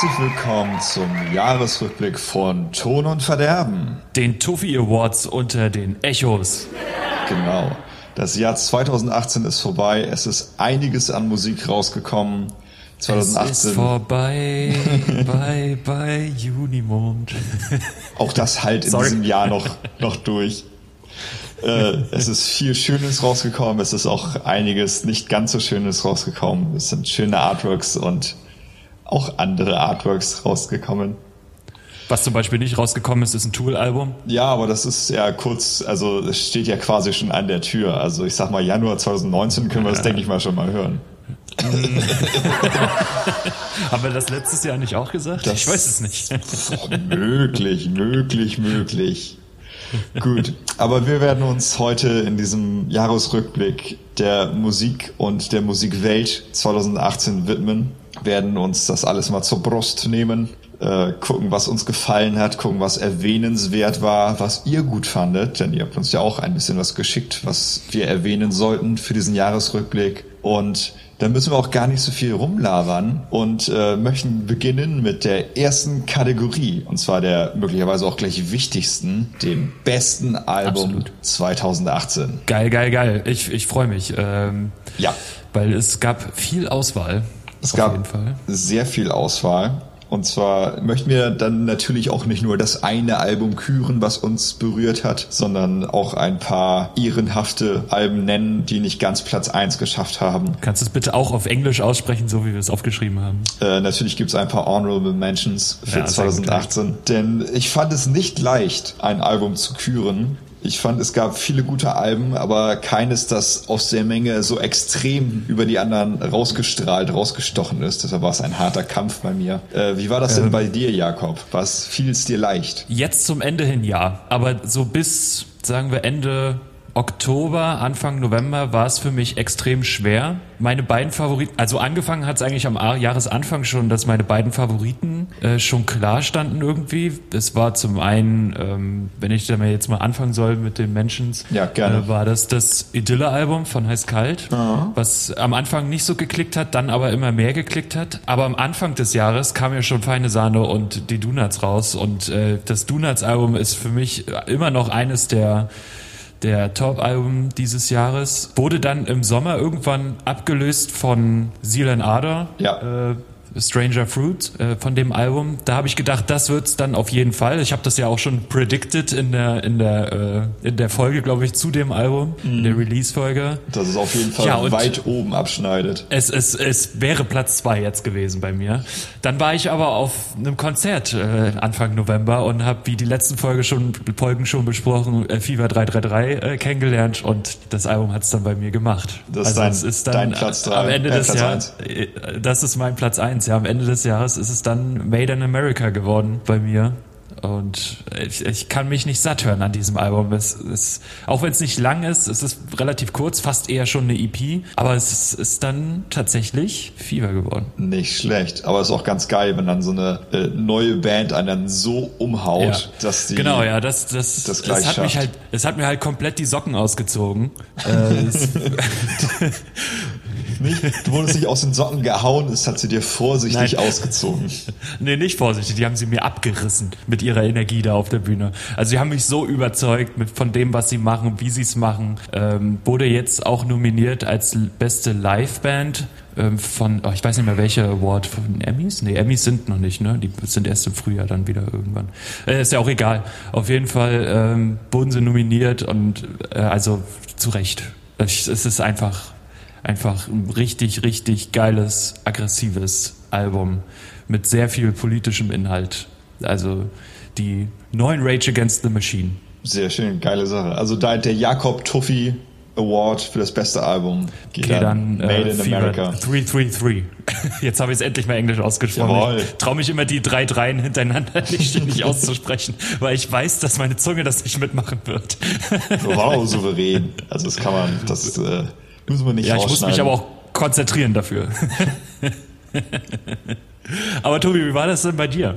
Herzlich willkommen zum Jahresrückblick von Ton und Verderben. Den Tuffy Awards unter den Echos. Genau. Das Jahr 2018 ist vorbei. Es ist einiges an Musik rausgekommen. 2018. Es ist vorbei, bye, bye, Junimond. Auch das halt in Sorry. diesem Jahr noch, noch durch. Äh, es ist viel Schönes rausgekommen. Es ist auch einiges nicht ganz so Schönes rausgekommen. Es sind schöne Artworks und auch andere Artworks rausgekommen. Was zum Beispiel nicht rausgekommen ist, ist ein Tool-Album. Ja, aber das ist ja kurz, also es steht ja quasi schon an der Tür. Also ich sag mal, Januar 2019 können wir das, denke ich mal, schon mal hören. Haben wir das letztes Jahr nicht auch gesagt? Das ich weiß es nicht. möglich, möglich, möglich. Gut, aber wir werden uns heute in diesem Jahresrückblick der Musik und der Musikwelt 2018 widmen werden uns das alles mal zur Brust nehmen, äh, gucken, was uns gefallen hat, gucken, was erwähnenswert war, was ihr gut fandet, denn ihr habt uns ja auch ein bisschen was geschickt, was wir erwähnen sollten für diesen Jahresrückblick. Und dann müssen wir auch gar nicht so viel rumlabern und äh, möchten beginnen mit der ersten Kategorie, und zwar der möglicherweise auch gleich wichtigsten, dem besten Album Absolut. 2018. Geil, geil, geil. Ich, ich freue mich. Ähm, ja. Weil es gab viel Auswahl. Es gab sehr viel Auswahl. Und zwar möchten wir dann natürlich auch nicht nur das eine Album küren, was uns berührt hat, sondern auch ein paar ehrenhafte Alben nennen, die nicht ganz Platz eins geschafft haben. Kannst du es bitte auch auf Englisch aussprechen, so wie wir es aufgeschrieben haben? Äh, natürlich gibt es ein paar Honorable Mentions für ja, 2018. Denn ich fand es nicht leicht, ein Album zu küren, ich fand, es gab viele gute Alben, aber keines, das aus der Menge so extrem über die anderen rausgestrahlt, rausgestochen ist. Deshalb war es ein harter Kampf bei mir. Äh, wie war das ähm, denn bei dir, Jakob? Was fiel es dir leicht? Jetzt zum Ende hin ja, aber so bis, sagen wir, Ende Oktober, Anfang November war es für mich extrem schwer. Meine beiden Favoriten, also angefangen hat es eigentlich am Jahresanfang schon, dass meine beiden Favoriten äh, schon klar standen irgendwie. Es war zum einen, ähm, wenn ich da mal jetzt mal anfangen soll mit den Mentions, ja, gerne. Äh, war das das Idylle-Album von Heiß Kalt, mhm. was am Anfang nicht so geklickt hat, dann aber immer mehr geklickt hat. Aber am Anfang des Jahres kam ja schon Feine Sahne und die Donuts raus und äh, das Donuts-Album ist für mich immer noch eines der der Top-Album dieses Jahres. Wurde dann im Sommer irgendwann abgelöst von Seal and Ardor. Ja. Äh, Stranger Fruit äh, von dem Album. Da habe ich gedacht, das wird's dann auf jeden Fall. Ich habe das ja auch schon predicted in der in der äh, in der Folge, glaube ich, zu dem Album, mm. in der mhm. Release-Folge. Dass es auf jeden Fall ja, weit oben abschneidet. Es, es, es wäre Platz zwei jetzt gewesen bei mir. Dann war ich aber auf einem Konzert äh, Anfang November und habe, wie die letzten Folge schon, Folgen schon besprochen, äh, Fever 333 äh, kennengelernt und das Album hat's dann bei mir gemacht. Das also ist, dein, ist dann dein Platz drei, am Ende des Jahres. Äh, das ist mein Platz eins ja, am Ende des Jahres ist es dann Made in America geworden bei mir. Und ich, ich kann mich nicht satt hören an diesem Album. Es ist, auch wenn es nicht lang ist, es ist relativ kurz, fast eher schon eine EP, aber es ist, ist dann tatsächlich Fieber geworden. Nicht schlecht, aber es ist auch ganz geil, wenn dann so eine äh, neue Band einen dann so umhaut, ja. dass die genau ja, das das das es hat schafft. mich halt es hat mir halt komplett die Socken ausgezogen. äh, Nicht, du wurdest nicht aus den Socken gehauen, es hat sie dir vorsichtig Nein. ausgezogen. nee, nicht vorsichtig, die haben sie mir abgerissen mit ihrer Energie da auf der Bühne. Also sie haben mich so überzeugt mit, von dem, was sie machen, wie sie es machen. Ähm, wurde jetzt auch nominiert als beste Liveband ähm, von, oh, ich weiß nicht mehr welcher Award, von Emmys? Nee, Emmys sind noch nicht, ne? Die sind erst im Frühjahr dann wieder irgendwann. Äh, ist ja auch egal. Auf jeden Fall ähm, wurden sie nominiert und äh, also zu Recht. Es ist einfach einfach ein richtig, richtig geiles, aggressives Album mit sehr viel politischem Inhalt. Also die neuen Rage Against the Machine. Sehr schön, geile Sache. Also da der Jakob Tuffy Award für das beste Album geht okay, dann, dann Made äh, in America. 333. Jetzt habe ich es endlich mal Englisch ausgesprochen. Jawohl. Ich traue mich immer die drei Dreien hintereinander nicht, nicht auszusprechen, weil ich weiß, dass meine Zunge das nicht mitmachen wird. wow, souverän. Also das kann man, das äh, Müssen wir nicht Ja, ich muss mich aber auch konzentrieren dafür. aber Tobi, wie war das denn bei dir?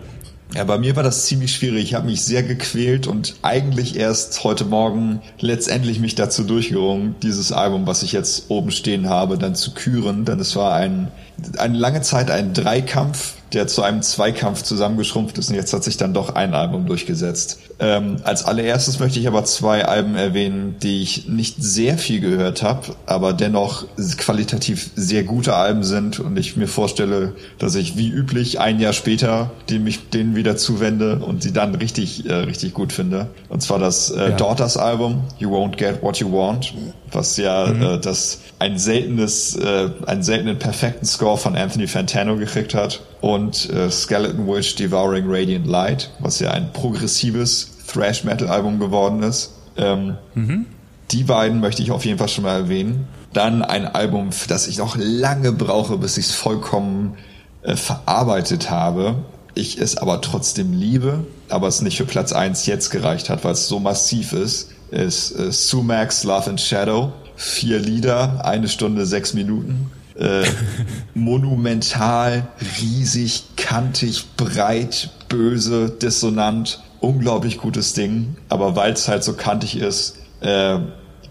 Ja, bei mir war das ziemlich schwierig. Ich habe mich sehr gequält und eigentlich erst heute Morgen letztendlich mich dazu durchgerungen, dieses Album, was ich jetzt oben stehen habe, dann zu küren. Denn es war ein, eine lange Zeit ein Dreikampf der zu einem Zweikampf zusammengeschrumpft ist und jetzt hat sich dann doch ein Album durchgesetzt. Ähm, als allererstes möchte ich aber zwei Alben erwähnen, die ich nicht sehr viel gehört habe, aber dennoch qualitativ sehr gute Alben sind und ich mir vorstelle, dass ich wie üblich ein Jahr später die mich denen wieder zuwende und sie dann richtig äh, richtig gut finde. Und zwar das äh, ja. Daughters Album You Won't Get What You Want, was ja mhm. äh, das ein seltenes äh, einen seltenen perfekten Score von Anthony Fantano gekriegt hat und äh, Skeleton Witch Devouring Radiant Light, was ja ein progressives Thrash Metal Album geworden ist. Ähm, mhm. Die beiden möchte ich auf jeden Fall schon mal erwähnen. Dann ein Album, für das ich noch lange brauche, bis ich es vollkommen äh, verarbeitet habe. Ich es aber trotzdem liebe, aber es nicht für Platz eins jetzt gereicht hat, weil es so massiv ist, ist äh, Sumax Love and Shadow. Vier Lieder, eine Stunde, sechs Minuten äh, monumental, riesig, kantig, breit, böse, dissonant, unglaublich gutes Ding. Aber weil es halt so kantig ist, äh,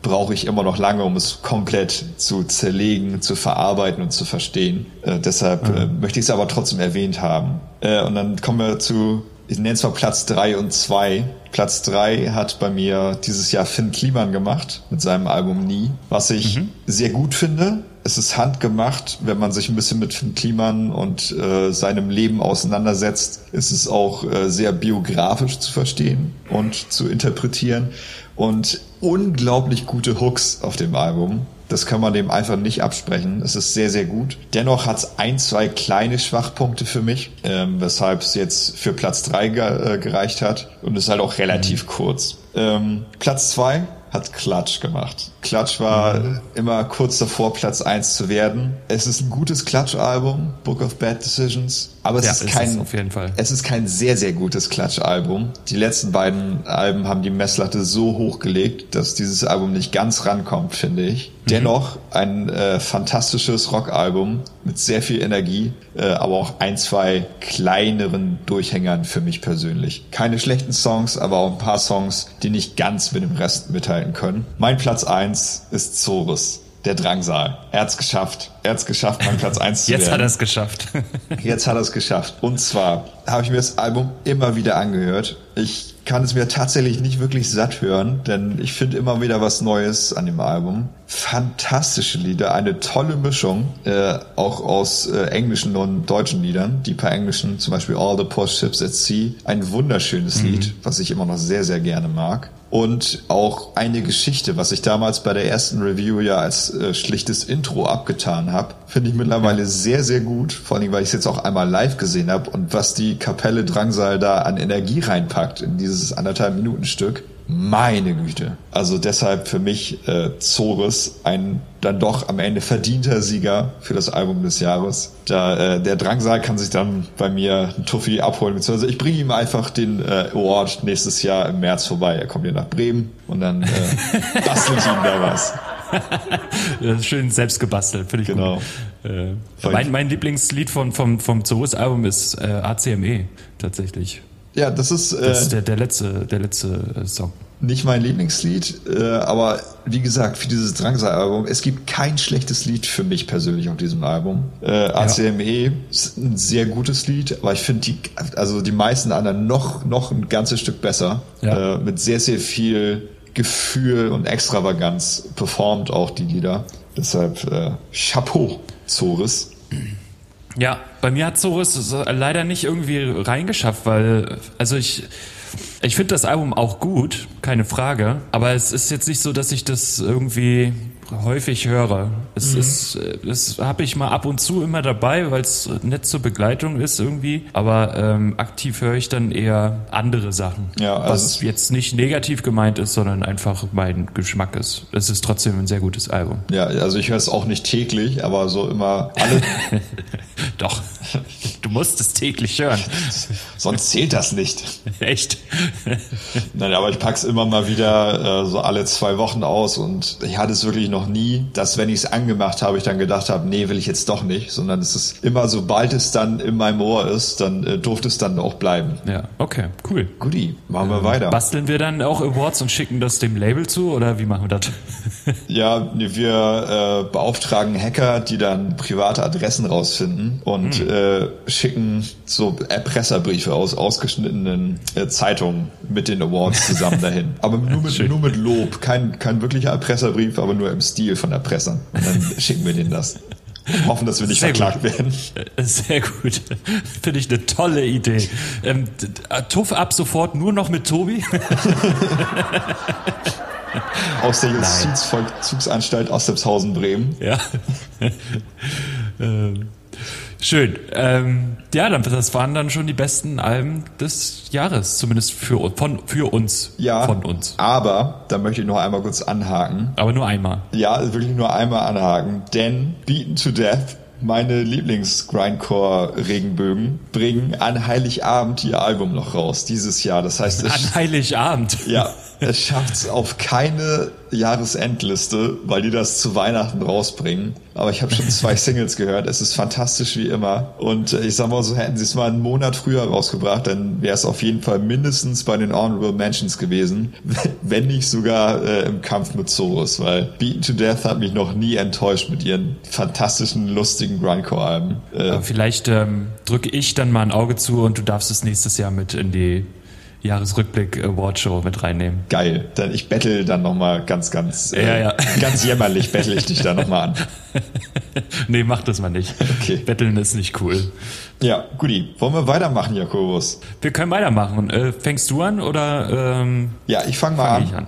brauche ich immer noch lange, um es komplett zu zerlegen, zu verarbeiten und zu verstehen. Äh, deshalb mhm. äh, möchte ich es aber trotzdem erwähnt haben. Äh, und dann kommen wir zu, ich nenne es mal Platz drei und zwei. Platz drei hat bei mir dieses Jahr Finn Kliman gemacht mit seinem Album Nie, was ich mhm. sehr gut finde es ist handgemacht, wenn man sich ein bisschen mit Finn Kliman und äh, seinem Leben auseinandersetzt, ist es auch äh, sehr biografisch zu verstehen und zu interpretieren und unglaublich gute Hooks auf dem Album. Das kann man dem einfach nicht absprechen. Es ist sehr, sehr gut. Dennoch hat es ein, zwei kleine Schwachpunkte für mich, ähm, weshalb es jetzt für Platz drei ge äh, gereicht hat. Und es ist halt auch relativ mhm. kurz. Ähm, Platz zwei hat Klatsch gemacht. Klatsch war mhm. immer kurz davor, Platz eins zu werden. Es ist ein gutes Klatsch-Album, Book of Bad Decisions. Aber es ja, ist kein, es auf jeden Fall. Es ist kein sehr, sehr gutes Klatsch-Album. Die letzten beiden Alben haben die Messlatte so hochgelegt, dass dieses Album nicht ganz rankommt, finde ich. Mhm. Dennoch ein äh, fantastisches Rock-Album mit sehr viel Energie, äh, aber auch ein, zwei kleineren Durchhängern für mich persönlich. Keine schlechten Songs, aber auch ein paar Songs, die nicht ganz mit dem Rest mithalten können. Mein Platz eins ist Zorus der Drangsal. Er hat's geschafft. Er hat's geschafft, meinen Platz 1 zu Jetzt werden. hat er es geschafft. Jetzt hat er es geschafft. Und zwar habe ich mir das Album immer wieder angehört. Ich kann es mir tatsächlich nicht wirklich satt hören, denn ich finde immer wieder was Neues an dem Album. Fantastische Lieder, eine tolle Mischung, äh, auch aus äh, englischen und deutschen Liedern. Die paar englischen, zum Beispiel All the Post Ships at Sea, ein wunderschönes mhm. Lied, was ich immer noch sehr, sehr gerne mag und auch eine Geschichte, was ich damals bei der ersten Review ja als äh, schlichtes Intro abgetan habe, finde ich mittlerweile sehr, sehr gut. Vor allem, weil ich es jetzt auch einmal live gesehen habe und was die Kapelle Drangsal da an Energie reinpackt in dieses anderthalb Minuten Stück. Meine Güte. Also deshalb für mich äh, Zores ein dann doch am Ende verdienter Sieger für das Album des Jahres. Da, äh, der Drangsal kann sich dann bei mir ein Tuffi abholen, beziehungsweise ich bringe ihm einfach den äh, Award nächstes Jahr im März vorbei. Er kommt hier nach Bremen und dann äh, bastelt ihm da was. Das ist schön selbst gebastelt, finde ich genau. gut. Äh, mein, mein Lieblingslied von, vom, vom Zoos-Album ist äh, ACME tatsächlich. Ja, das ist, äh, das ist der, der letzte, der letzte äh, Song. Nicht mein Lieblingslied, äh, aber wie gesagt, für dieses Drangsal-Album, es gibt kein schlechtes Lied für mich persönlich auf diesem Album. Äh, ACME ja. ist ein sehr gutes Lied, aber ich finde die, also die meisten anderen noch, noch ein ganzes Stück besser. Ja. Äh, mit sehr, sehr viel Gefühl und Extravaganz performt auch die Lieder. Deshalb äh, Chapeau, Zoris. Ja, bei mir hat Zorus leider nicht irgendwie reingeschafft, weil, also ich, ich finde das Album auch gut, keine Frage, aber es ist jetzt nicht so, dass ich das irgendwie häufig höre. Es mhm. ist, das habe ich mal ab und zu immer dabei, weil es nett zur Begleitung ist irgendwie. Aber ähm, aktiv höre ich dann eher andere Sachen. Ja, also was jetzt nicht negativ gemeint ist, sondern einfach mein Geschmack ist. Es ist trotzdem ein sehr gutes Album. Ja, also ich höre es auch nicht täglich, aber so immer alle. Doch. Du musst es täglich hören. Sonst zählt das nicht. Echt? Nein, aber ich pack's immer mal wieder äh, so alle zwei Wochen aus und ich hatte es wirklich noch nie, dass wenn ich es angemacht habe, ich dann gedacht habe, nee, will ich jetzt doch nicht, sondern es ist immer, sobald es dann in meinem Ohr ist, dann äh, durfte es dann auch bleiben. Ja, okay, cool. Guti, machen wir weiter. Basteln wir dann auch Awards und schicken das dem Label zu oder wie machen wir das? Ja, wir äh, beauftragen Hacker, die dann private Adressen rausfinden und Hm. äh, schicken so Erpresserbriefe aus ausgeschnittenen äh, Zeitungen mit den Awards zusammen dahin. Aber nur mit, nur mit Lob. Kein, kein wirklicher Erpresserbrief, aber nur im Stil von Erpressern. Und dann schicken wir denen das. Hoffen, dass wir nicht Sehr gut. verklagt werden. Äh, Sehr gut. Finde ich eine tolle Idee. Ähm, d- Tuff ab sofort nur noch mit Tobi. Aus der Justizvollzugsanstalt Ostepshausen, Bremen. Ja. ähm, schön. Ähm, ja, dann, das waren dann schon die besten Alben des Jahres, zumindest für, von, für uns. Ja, Von uns. aber da möchte ich noch einmal kurz anhaken. Aber nur einmal. Ja, wirklich nur einmal anhaken, denn Beaten to Death, meine Lieblings-Grindcore-Regenbögen, bringen an Heiligabend ihr Album noch raus, dieses Jahr. Das heißt, es, An Heiligabend. ja, es schafft es auf keine Jahresendliste, weil die das zu Weihnachten rausbringen. Aber ich habe schon zwei Singles gehört. Es ist fantastisch wie immer. Und äh, ich sag mal so, hätten sie es mal einen Monat früher rausgebracht, dann wäre es auf jeden Fall mindestens bei den Honorable Mentions gewesen, wenn nicht sogar äh, im Kampf mit Zorus, weil Beaten to Death hat mich noch nie enttäuscht mit ihren fantastischen, lustigen Grindcore-Alben. Äh, Vielleicht ähm, drücke ich dann mal ein Auge zu und du darfst es nächstes Jahr mit in die Jahresrückblick Award Show mit reinnehmen. geil. Dann ich bettel dann nochmal ganz, ganz, äh, Ja, ja. ganz jämmerlich bettel ich dich da nochmal an. nee, mach das mal nicht. Okay. Betteln ist nicht cool. Ja, guti. Wollen wir weitermachen, Jakobus? Wir können weitermachen. Äh, fängst du an oder ähm, Ja, ich fange mal fange an. ich an?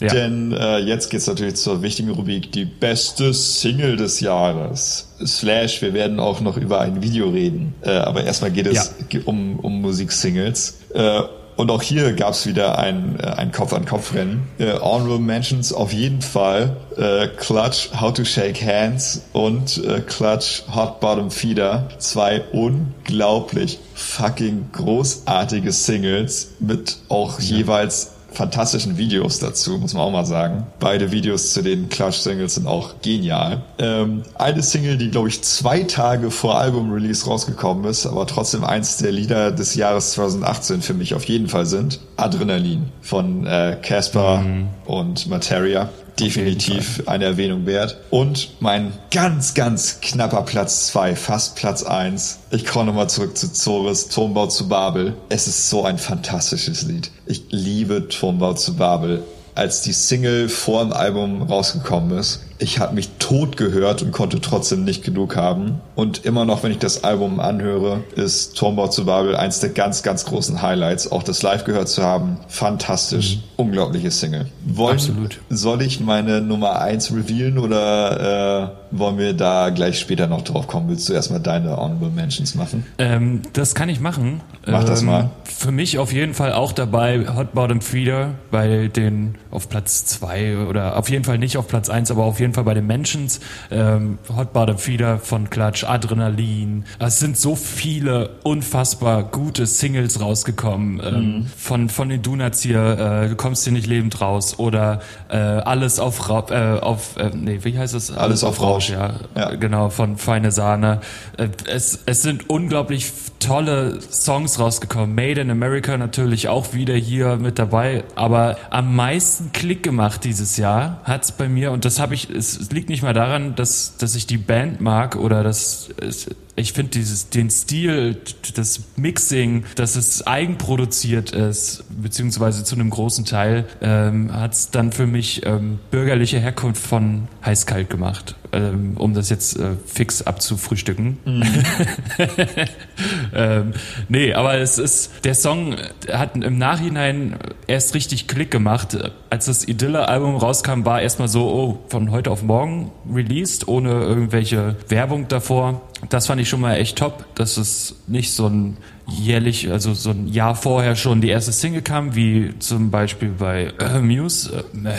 Ja. Denn äh, jetzt geht's natürlich zur wichtigen Rubrik, die beste Single des Jahres. Slash, wir werden auch noch über ein Video reden. Äh, aber erstmal geht es Ja. um, um Musiksingles. Äh, und auch hier gab's wieder ein, äh, ein Kopf-an-Kopf-Rennen. Äh, Honorable Mentions auf jeden Fall. Äh, Clutch, How to Shake Hands und äh, Clutch, Hot Bottom Feeder. Zwei unglaublich fucking großartige Singles mit auch jeweils fantastischen Videos dazu, muss man auch mal sagen. Beide Videos zu den Clutch-Singles sind auch genial. Ähm, eine Single, die, glaube ich, zwei Tage vor Album-Release rausgekommen ist, aber trotzdem eins der Lieder des Jahres 2018 für mich auf jeden Fall sind. Adrenalin von äh, Casper und Materia. Definitiv eine Erwähnung wert. Und mein ganz, ganz knapper Platz zwei, fast Platz eins. Ich komme nochmal zurück zu Zores, Turmbau zu Babel. Es ist so ein fantastisches Lied. Ich liebe Turmbau zu Babel. Als die Single vor dem Album rausgekommen ist, ich habe mich tot gehört und konnte trotzdem nicht genug haben. Und immer noch, wenn ich das Album anhöre, ist Turmbau zu Babel eins der ganz, ganz großen Highlights. Auch das live gehört zu haben, fantastisch. Unglaubliche Single. Wollen, Absolut. Soll ich meine Nummer eins revealen oder äh, wollen wir da gleich später noch drauf kommen? Willst du erstmal deine Honorable Mentions machen? Ähm, das kann ich machen. Mach das ähm, mal. Für mich auf jeden Fall auch dabei Hot Bottom Feeder bei den auf Platz zwei oder auf jeden Fall nicht auf Platz eins, aber auf jeden Fall bei den Mentions. Ähm, Hot Bottom Feeder von Clutch, Adrenalin. Es sind so viele unfassbar gute Singles rausgekommen. Mhm. Ähm, von, von den Donuts hier, äh, du kommst hier nicht lebend raus oder äh, alles auf, Ra äh, auf äh, nee, wie heißt es? Alles auf Rausch. ja. Ja. Genau, von Feine Sahne. Äh, Es, es sind unglaublich tolle Songs rausgekommen. Made in America natürlich auch wieder hier mit dabei. Aber am meisten Klick gemacht dieses Jahr hat's bei mir, und das habe ich, es, es liegt nicht mal daran, dass, dass ich die Band mag oder dass es, ich finde dieses den Stil, das Mixing, dass es eigenproduziert ist, beziehungsweise zu einem großen Teil, ähm, hat es dann für mich ähm, bürgerliche Herkunft von heiß-kalt gemacht, ähm, um das jetzt äh, fix abzufrühstücken. ähm, nee, aber es ist, der Song hat im Nachhinein erst richtig Klick gemacht. Als das Idylle-Album rauskam, war erstmal so, oh, von heute auf morgen released, ohne irgendwelche Werbung davor. Das fand ich schon mal echt top, dass es nicht so ein jährlich, also so ein Jahr vorher schon die erste Single kam, wie zum Beispiel bei äh, Muse. Äh,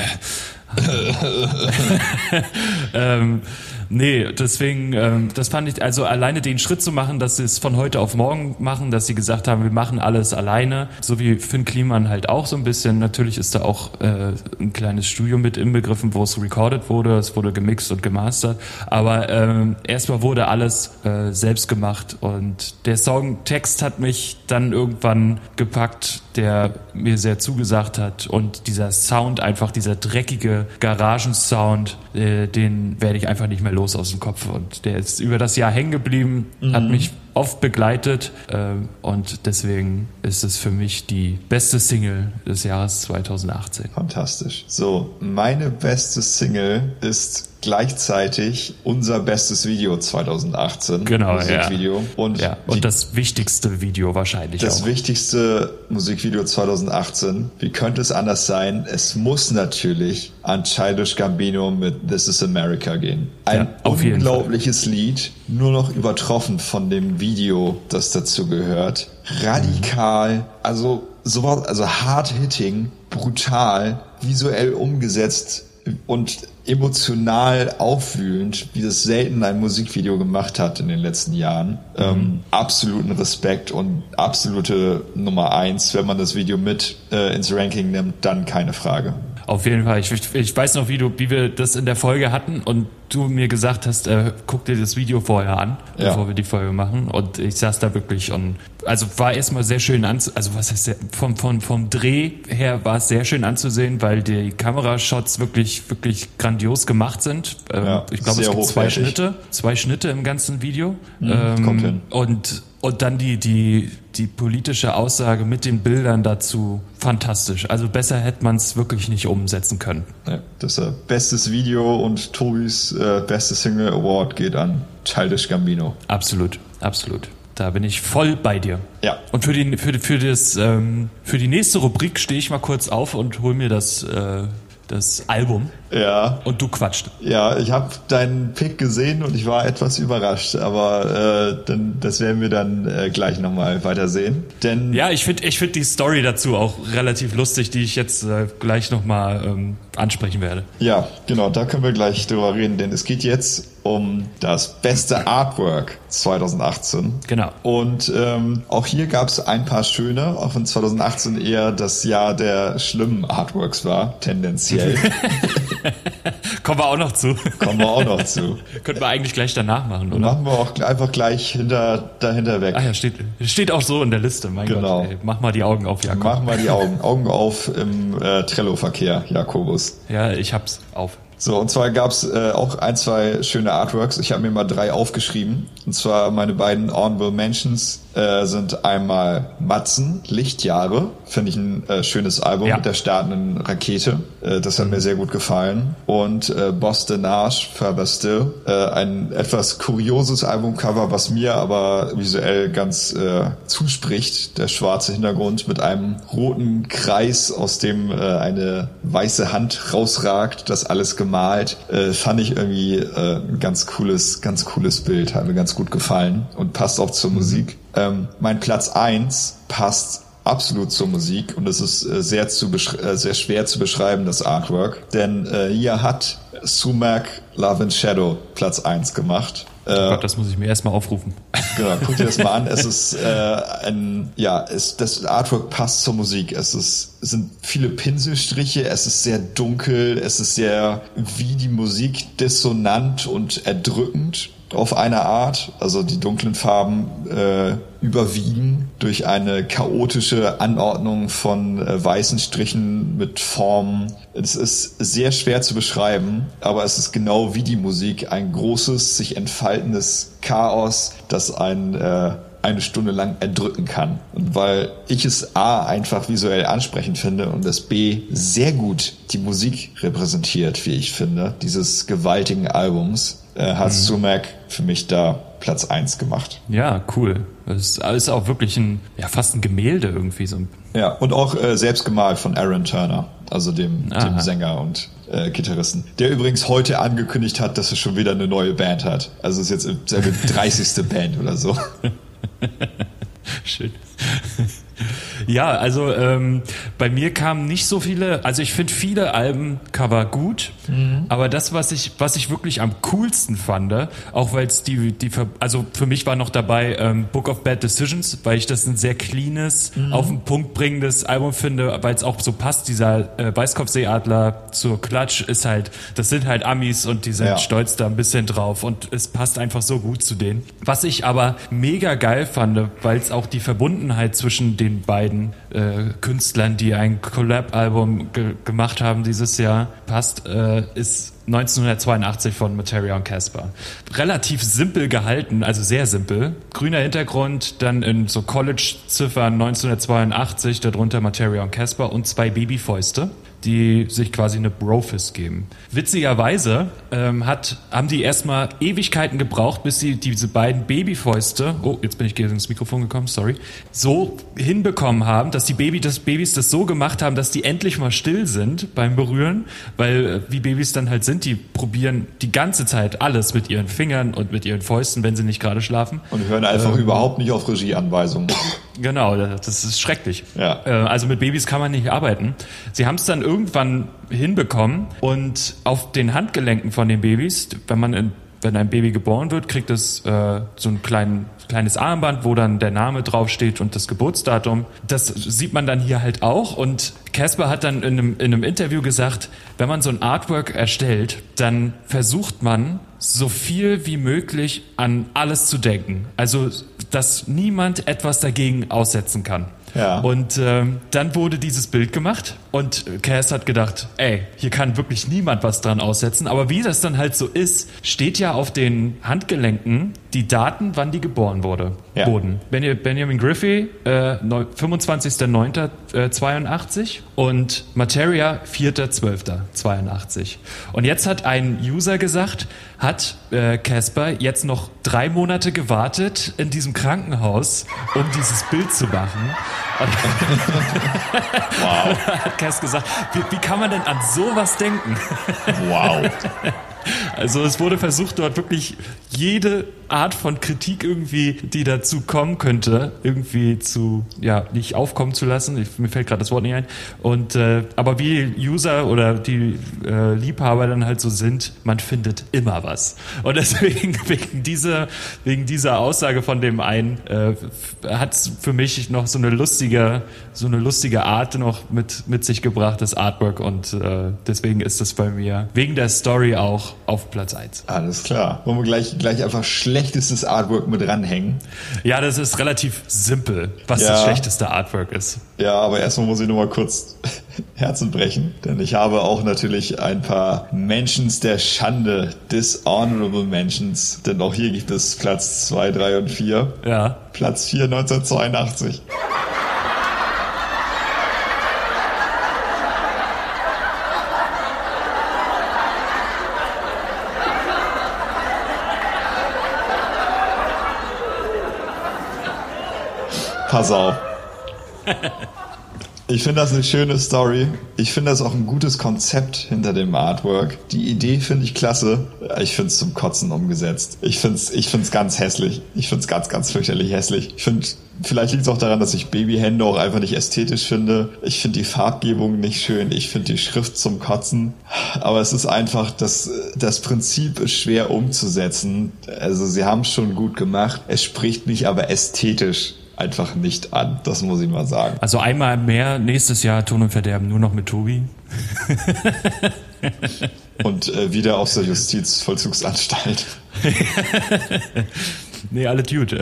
ähm, Nee, deswegen, ähm, das fand ich, also alleine den Schritt zu machen, dass sie es von heute auf morgen machen, dass sie gesagt haben, wir machen alles alleine, so wie Finn Kliman halt auch so ein bisschen. Natürlich ist da auch äh, ein kleines Studio mit inbegriffen, wo es recorded wurde, es wurde gemixt und gemastert, aber ähm, erstmal wurde alles äh, selbst gemacht und der Songtext hat mich dann irgendwann gepackt, der mir sehr zugesagt hat und dieser Sound, einfach dieser dreckige Garagensound, äh, den werde ich einfach nicht mehr los aus dem Kopf und der ist über das Jahr hängen geblieben, mhm. hat mich oft begleitet äh, und deswegen ist es für mich die beste Single des Jahres 2018. Fantastisch. So, meine beste Single ist gleichzeitig unser bestes Video 2018. Genau, Musikvideo. Ja. Und, ja. und die, das wichtigste Video wahrscheinlich das auch. wichtigste Musikvideo 2018. Wie könnte es anders sein? Es muss natürlich an Childish Gambino mit This is America gehen. Ein ja, unglaubliches Lied, nur noch übertroffen von dem Video, das dazu gehört. Radikal, also sowas, also hard hitting, brutal, visuell umgesetzt und emotional aufwühlend, wie das selten ein Musikvideo gemacht hat in den letzten Jahren. Mhm. Ähm, absoluten Respekt und absolute Nummer eins. Wenn man das Video mit äh, ins Ranking nimmt, dann keine Frage. Auf jeden Fall. Ich, ich, weiß noch, wie du, wie wir das in der Folge hatten und du mir gesagt hast, äh, guck dir das Video vorher an, ja. bevor wir die Folge machen. Und ich saß da wirklich und also war erstmal sehr schön anzusehen, also was heißt vom, vom, vom Dreh her war es sehr schön anzusehen, weil die Kamerashots wirklich, wirklich grandios gemacht sind. Ähm, ja, ich glaube, es gibt zwei Schnitte, zwei Schnitte im ganzen Video. Mhm, ähm, kommt hin. Und und dann die, die, die politische Aussage mit den Bildern dazu fantastisch. Also besser hätte man es wirklich nicht umsetzen können. Ja, das äh, bestes Video und Tobis äh, bestes Single Award geht an Childish Gambino. Absolut, absolut. Da bin ich voll bei dir. Ja. Und für die, für, für, das, ähm, für die nächste Rubrik stehe ich mal kurz auf und hol mir das, äh, das Album. Ja. Und du quatscht. Ja, ich habe deinen Pick gesehen und ich war etwas überrascht, aber äh, dann, das werden wir dann äh, gleich nochmal weitersehen. Denn ja, ich finde ich find die Story dazu auch relativ lustig, die ich jetzt äh, gleich nochmal ähm, ansprechen werde. Ja, genau, da können wir gleich drüber reden, denn es geht jetzt um das beste Artwork 2018. Genau. Und ähm, auch hier gab es ein paar schöne, auch wenn 2018 eher das Jahr der schlimmen Artworks war, tendenziell. Kommen wir auch noch zu. Kommen wir auch noch zu. Könnten wir eigentlich gleich danach machen, oder? Machen wir auch einfach gleich hinter, dahinter weg. Ah ja, steht, steht auch so in der Liste, mein genau. Gott. Ey. Mach mal die Augen auf, Jakob. Mach mal die Augen. Augen auf im äh, Trello-Verkehr, Jakobus. Ja, ich hab's auf. So, und zwar gab's äh, auch ein, zwei schöne Artworks. Ich habe mir mal drei aufgeschrieben. Und zwar meine beiden Honorable Mentions äh, sind einmal Matzen, Lichtjahre. Finde ich ein äh, schönes Album ja. mit der startenden Rakete. Äh, das hat mhm. mir sehr gut gefallen. Und äh, Boston Arch, Further Still. Äh, ein etwas kurioses Albumcover, was mir aber visuell ganz äh, zuspricht. Der schwarze Hintergrund mit einem roten Kreis, aus dem äh, eine weiße Hand rausragt. Das alles gemalt. Äh, fand ich irgendwie äh, ein ganz cooles, ganz cooles Bild. Hat mir ganz gut gefallen und passt auch zur mhm. Musik. Ähm, mein Platz eins passt absolut zur Musik und es ist äh, sehr, zu äh, sehr schwer zu beschreiben, das Artwork. Denn äh, hier hat Sumac Love and Shadow Platz eins gemacht. Oh Gott, das muss ich mir erstmal aufrufen. Genau, guck dir das mal an. Es ist äh, ein, ja, es, das Artwork passt zur Musik. Es ist, es sind viele Pinselstriche, es ist sehr dunkel, es ist sehr wie die Musik dissonant und erdrückend auf eine Art. Also die dunklen Farben äh, überwiegen durch eine chaotische Anordnung von äh, weißen Strichen mit Formen. Es ist sehr schwer zu beschreiben, aber es ist genau wie die Musik ein großes, sich entfaltendes Chaos, das ein äh, eine Stunde lang erdrücken kann. Und weil ich es A einfach visuell ansprechend finde und es B sehr gut die Musik repräsentiert, wie ich finde, dieses gewaltigen Albums, äh, hat mhm. Sumac für mich da Platz eins gemacht. Ja, cool. Das ist auch wirklich ein, ja, fast ein Gemälde irgendwie so. Ja, und auch äh, selbst gemalt von Aaron Turner, also dem, dem Sänger und äh, Gitarristen, der übrigens heute angekündigt hat, dass er schon wieder eine neue Band hat. Also ist jetzt seine 30. Band oder so. Schön. Ja, also ähm, bei mir kamen nicht so viele, also ich finde viele Albencover gut, mhm. aber das, was ich, was ich wirklich am coolsten fand, auch weil es die, die, also für mich war noch dabei ähm, Book of Bad Decisions, weil ich das ein sehr cleanes, mhm. auf den Punkt bringendes Album finde, weil es auch so passt, dieser äh, Weißkopfseeadler zur Klatsch ist halt, das sind halt Amis und die sind ja. stolz da ein bisschen drauf und es passt einfach so gut zu denen. Was ich aber mega geil fand, weil es auch die Verbundenheit zwischen den beiden äh, Künstlern, die ein Collab-Album ge gemacht haben dieses Jahr, passt, äh, ist 1982 von Materia und Casper. Relativ simpel gehalten, also sehr simpel. Grüner Hintergrund, dann in so College-Ziffern 1982, darunter Materia und Casper und zwei Babyfäuste die sich quasi eine Brofist geben. Witzigerweise ähm, hat, haben die erstmal Ewigkeiten gebraucht, bis sie diese beiden Babyfäuste, oh, jetzt bin ich gegen das Mikrofon gekommen, sorry, so hinbekommen haben, dass die Baby, das Babys das so gemacht haben, dass die endlich mal still sind beim Berühren, weil äh, wie Babys dann halt sind, die probieren die ganze Zeit alles mit ihren Fingern und mit ihren Fäusten, wenn sie nicht gerade schlafen. Und hören einfach ähm, überhaupt nicht auf Regieanweisungen. Genau, das ist schrecklich. Ja. Äh, also mit Babys kann man nicht arbeiten. Sie haben es dann irgendwann hinbekommen und auf den Handgelenken von den Babys, wenn man in, wenn ein Baby geboren wird, kriegt es äh, so ein kleinen, kleines Armband, wo dann der Name draufsteht und das Geburtsdatum. Das sieht man dann hier halt auch. Und Casper hat dann in einem, in einem Interview gesagt, wenn man so ein Artwork erstellt, dann versucht man so viel wie möglich an alles zu denken. Also, dass niemand etwas dagegen aussetzen kann. Ja. Und ähm, dann wurde dieses Bild gemacht und Cass hat gedacht, ey, hier kann wirklich niemand was dran aussetzen. Aber wie das dann halt so ist, steht ja auf den Handgelenken die Daten, wann die geboren wurde, ja. wurden. Benjamin Griffey, äh, 25.09.82 und Materia 4.12.82. Und jetzt hat ein User gesagt, hat äh, Casper äh, jetzt noch drei Monate gewartet in diesem Krankenhaus, um dieses Bild zu machen. wow. hat Cass gesagt, wie, wie kann man denn an sowas denken? wow. Also es wurde versucht, dort wirklich jede Art von Kritik irgendwie, die dazu kommen könnte, irgendwie zu, ja, nicht aufkommen zu lassen. Ich, mir fällt gerade das Wort nicht ein. Und äh, aber wie User oder die äh, Liebhaber dann halt so sind, man findet immer was. Und deswegen wegen dieser wegen dieser Aussage von dem einen äh, hat es für mich noch so eine lustige so eine lustige Art noch mit mit sich gebracht das Artwork und äh, deswegen ist das bei mir wegen der Story auch auf Platz 1. Alles klar. Wollen wir gleich gleich einfach schlecht schlechtestes Artwork mit ranhängen. Ja, das ist relativ simpel, was ja. das schlechteste Artwork ist. Ja, aber erstmal muss ich nur mal kurz Herzen brechen, denn ich habe auch natürlich ein paar Mentions der Schande, Dishonorable Mentions, denn auch hier gibt es Platz 2, 3 und 4. Ja. Platz 4 1982. Pass auf. Ich finde das eine schöne Story. Ich finde das auch ein gutes Konzept hinter dem Artwork. Die Idee finde ich klasse. Ich finde es zum Kotzen umgesetzt. Ich finde es ich find's ganz hässlich. Ich finde es ganz, ganz fürchterlich hässlich. Ich finde, vielleicht liegt es auch daran, dass ich Babyhände auch einfach nicht ästhetisch finde. Ich finde die Farbgebung nicht schön. Ich finde die Schrift zum Kotzen. Aber es ist einfach, das, das Prinzip ist schwer umzusetzen. Also sie haben es schon gut gemacht. Es spricht mich aber ästhetisch einfach nicht an. Das muss ich mal sagen. Also einmal mehr nächstes Jahr Ton und Verderben nur noch mit Tobi. und äh, wieder aus der Justizvollzugsanstalt. Nee, alle Dude.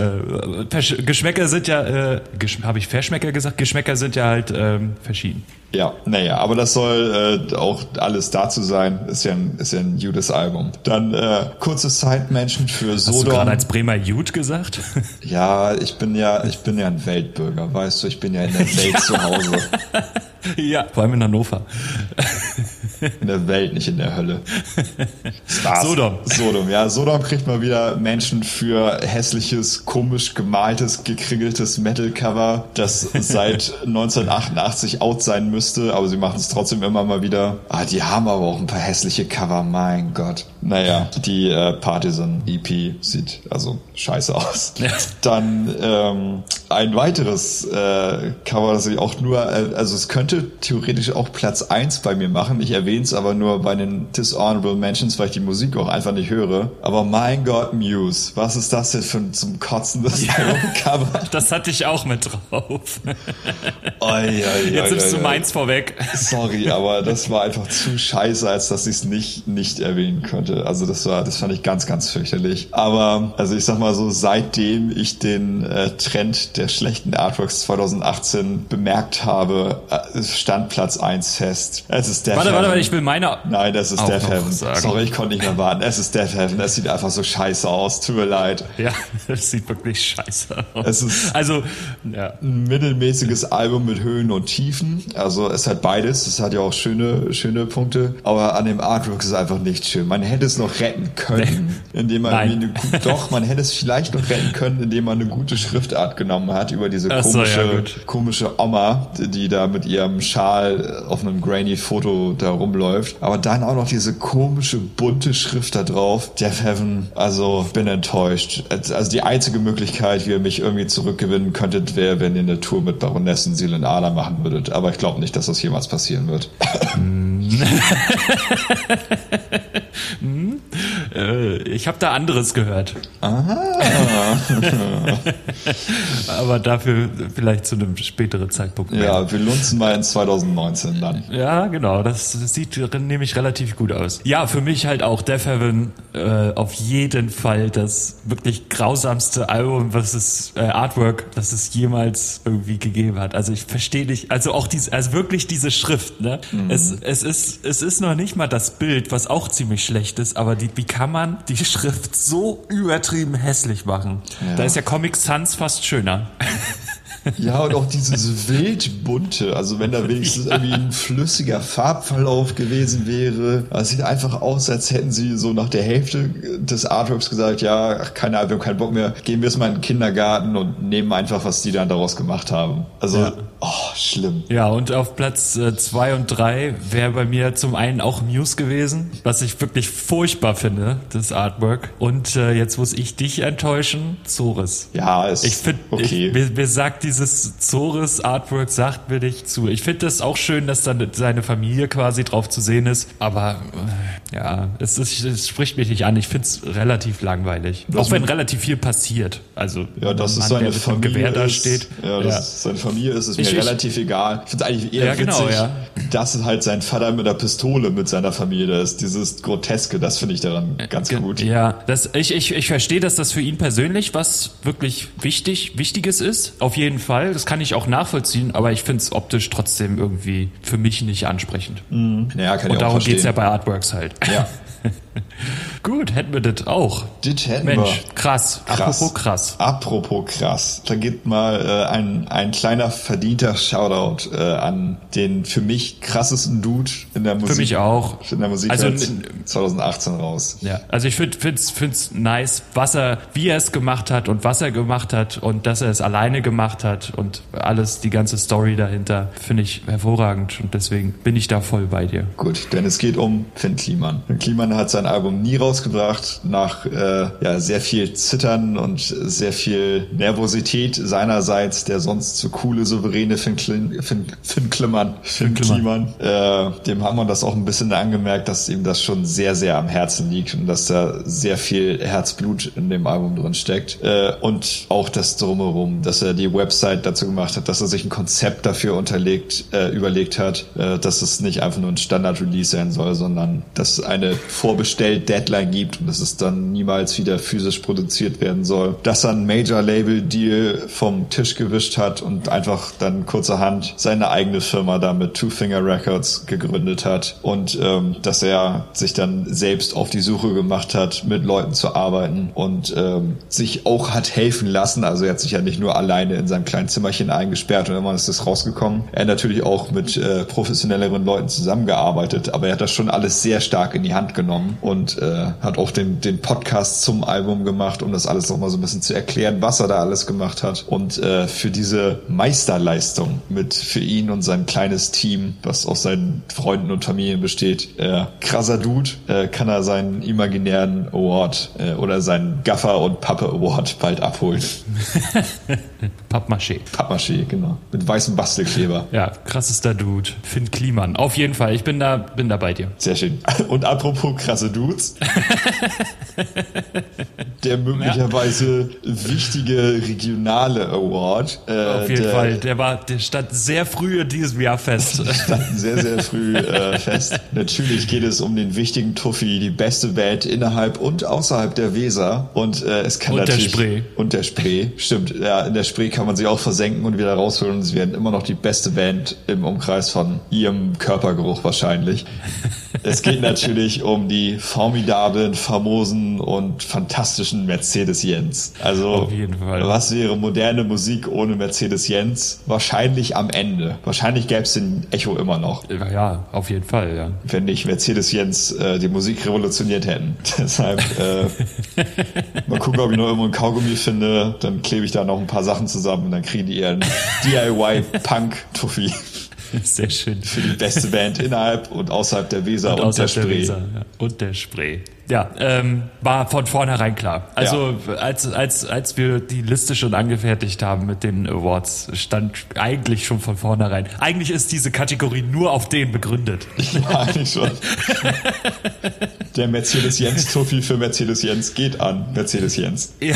Äh, Geschmäcker sind ja, äh, habe ich Verschmecker gesagt? Geschmäcker sind ja halt ähm, verschieden. Ja, naja, aber das soll äh, auch alles dazu sein. Ist ja ein, ist ja ein Judas Album. Dann äh, kurze Side-Mention für Sodom. Hast du gerade als Bremer Jude gesagt? Ja, ich bin ja, ich bin ja ein Weltbürger, weißt du, ich bin ja in der Welt ja. zu Hause. Ja, vor allem in Hannover. In der Welt, nicht in der Hölle. Spaß. Sodom. Sodom, ja. Sodom kriegt mal wieder Menschen für hässliches, komisch gemaltes, gekringeltes Metal-Cover, das seit 1988 out sein müsste, aber sie machen es trotzdem immer mal wieder. Ah, die haben aber auch ein paar hässliche Cover, mein Gott. Naja, die äh, Partisan EP sieht also scheiße aus. Ja. Dann ähm, ein weiteres äh, Cover, das ich auch nur, äh, also es könnte theoretisch auch Platz eins bei mir machen. Ich erwähne es aber nur bei den Dishonorable Mentions, weil ich die Musik auch einfach nicht höre. Aber mein Gott, Muse, was ist das denn für zum Kotzen das ja. Cover? Das hatte ich auch mit drauf. Oi, oi, Jetzt nimmst du meins vorweg. Sorry, aber das war einfach zu scheiße, als dass ich es nicht, nicht erwähnen könnte. Also das war, das fand ich ganz, ganz fürchterlich. Aber, also ich sag mal so, seitdem ich den äh, Trend der schlechten Artworks 2018 bemerkt habe, äh, stand Platz eins fest. Es ist Death Warte, Heaven. warte, ich will meine. Nein, das ist Death Heaven. Sagen. Sorry, ich konnte nicht mehr warten. Es ist Death Heaven. Es sieht einfach so scheiße aus. Tut mir leid. Ja, es sieht wirklich scheiße aus. Es ist also ja. ein mittelmäßiges Album mit Höhen und Tiefen. Also es hat beides. Es hat ja auch schöne, schöne Punkte. Aber an dem Artwork ist es einfach nicht schön. Man hätte es noch retten können, indem man eine, doch, man hätte es vielleicht noch retten können, indem man eine gute Schriftart genommen hat über diese komische, so, ja, komische Oma, die da mit ihrem Schal auf einem grainy Foto da rumläuft. Aber dann auch noch diese komische bunte Schrift da drauf. Death Heaven, also bin enttäuscht. Also die einzige Möglichkeit, wie ihr mich irgendwie zurückgewinnen könntet, wäre, wenn ihr eine Tour mit Baronessen und Ada machen würdet. Aber ich glaube nicht, dass das jemals passieren wird. hm? äh, ich habe da anderes gehört. Aha. Aber dafür vielleicht zu einem späteren Zeitpunkt. Mehr. Ja, wir lunzen mal in 2019 dann. Ja, genau. Das, sieht nämlich relativ gut aus. Ja, für mich halt auch Death Heaven äh, auf jeden Fall das wirklich grausamste Album, was es äh, Artwork, das es jemals irgendwie gegeben hat. Also ich verstehe nicht, also auch diese, also wirklich diese Schrift. Ne? Mhm. Es, es ist, es ist noch nicht mal das Bild, was auch ziemlich schlecht ist, aber die, wie kann man die Schrift so übertrieben hässlich machen? Ja. Da ist ja Comic Sans fast schöner. Ja, und auch dieses wildbunte, also wenn da wenigstens irgendwie ein flüssiger Farbverlauf gewesen wäre. Es sieht einfach aus, als hätten sie so nach der Hälfte des Artworks gesagt, ja, ach, keine Ahnung, wir haben keinen Bock mehr, gehen wir jetzt mal in den Kindergarten und nehmen einfach, was die dann daraus gemacht haben. Also ja. Oh, schlimm. Ja, und auf Platz äh, zwei und drei wäre bei mir zum einen auch Muse gewesen, was ich wirklich furchtbar finde, das Artwork. Und äh, jetzt muss ich dich enttäuschen, Zores. Ja, ist ich finde, okay. mir, mir sagt dieses Zores Artwork sagt mir nicht zu. Ich finde es auch schön, dass dann seine Familie quasi drauf zu sehen ist, aber äh, ja, es, ist, es spricht mich nicht an. Ich finde es relativ langweilig, das auch wenn relativ viel passiert. Also ja, das ist Mann, seine Familie Gewehr da steht. Ja, das ja. seine Familie ist es mir mir relativ egal. Ich finde es eigentlich eher ja, genau, witzig, ja. dass halt sein Vater mit der Pistole mit seiner Familie da ist. Dieses Groteske, das finde ich daran ganz gut. Ja, das, ich, ich, ich verstehe, dass das für ihn persönlich was wirklich wichtig, Wichtiges ist. Auf jeden Fall. Das kann ich auch nachvollziehen, aber ich finde es optisch trotzdem irgendwie für mich nicht ansprechend. Mhm. Ja, kann Und ich darum geht es ja bei Artworks halt. Ja. Gut, hätten wir das auch. Das hätten Mensch, wir. krass. krass. Apropos krass. Apropos krass. Da gibt mal äh, ein, ein kleiner verdienter Shoutout äh, an den für mich krassesten Dude in der Musik. Für mich auch. In der Musik also 2018 raus. Ja, also ich finde find's, find's nice, was er, wie er es gemacht hat und was er gemacht hat und dass er es alleine gemacht hat und alles, die ganze Story dahinter, finde ich hervorragend und deswegen bin ich da voll bei dir. Gut, denn es geht um Finn Kliman. Finn Kliman hat sein Album nie rausgebracht, nach äh, ja, sehr viel Zittern und sehr viel Nervosität seinerseits, der sonst so coole, souveräne Finn, Klin, Finn, Finn Finn, Finn Kliman, äh, dem hat man das auch ein bisschen angemerkt, dass ihm das schon sehr, sehr am Herzen liegt und dass da sehr viel Herzblut in dem Album drin steckt. Äh, und auch das Drumherum, dass er die Website dazu gemacht hat, dass er sich ein Konzept dafür unterlegt, äh, überlegt hat, äh, dass es nicht einfach nur ein Standard-Release sein soll, sondern dass eine vorbestellt Deadline Deadline gibt und dass es dann niemals wieder physisch produziert werden soll. Dass er ein Major-Label-Deal vom Tisch gewischt hat und einfach dann kurzerhand seine eigene Firma da mit Two Finger Records gegründet hat und ähm, dass er sich dann selbst auf die Suche gemacht hat, mit Leuten zu arbeiten und ähm, sich auch hat helfen lassen. Also er hat sich ja nicht nur alleine in seinem kleinen Zimmerchen eingesperrt und immer ist das rausgekommen. Er hat natürlich auch mit äh, professionelleren Leuten zusammengearbeitet, aber er hat das schon alles sehr stark in die Hand genommen und äh, hat auch den, den Podcast zum Album gemacht, um das alles nochmal so ein bisschen zu erklären, was er da alles gemacht hat. Und äh, für diese Meisterleistung mit für ihn und sein kleines Team, was aus seinen Freunden und Familien besteht, äh, krasser Dude, äh, kann er seinen imaginären Award äh, oder seinen Gaffer und Pappe Award bald abholen. Pappmaché. Pappmaché, genau. Mit weißem Bastelkleber. Ja, krassester Dude. Finn Kliman. Auf jeden Fall. Ich bin da, bin da bei dir. Sehr schön. Und apropos krasse Dudes. der möglicherweise ja. wichtige regionale Award. Äh, Auf jeden der, Fall. Der war, der stand sehr früh in diesem Jahr fest. stand sehr, sehr früh äh, fest. Natürlich geht es um den wichtigen Tuffy, die beste Band innerhalb und außerhalb der Weser. Und äh, es kann und natürlich. Der Spree. Und der Spree. Stimmt. Ja, in der Spree kann man sich auch versenken und wieder rausholen. Und sie werden immer noch die beste Band im Umkreis von ihrem Körpergeruch wahrscheinlich. es geht natürlich um die formidablen, famosen und fantastischen Mercedes-Jens. Also, was wäre moderne Musik ohne Mercedes-Jens? Wahrscheinlich am Ende. Wahrscheinlich gäbe es den Echo immer noch. Ja, auf jeden Fall, ja. Wenn nicht Mercedes-Jens äh, die Musik revolutioniert hätten. Deshalb äh, mal gucken, ob ich noch irgendwo ein Kaugummi finde. Dann klebe ich da noch ein paar Sachen zusammen und dann kriegen die ihren DIY-Punk-Tuffi. Sehr schön. Für die beste Band innerhalb und außerhalb der Weser und, und der Spree. Der Weser, ja. Und der Spree. Ja, ähm, war von vornherein klar. Also ja. als, als, als wir die Liste schon angefertigt haben mit den Awards, stand eigentlich schon von vornherein. Eigentlich ist diese Kategorie nur auf den begründet. Ja, eigentlich schon. Der Mercedes-Jens-Trophy für Mercedes-Jens geht an Mercedes-Jens. Ja,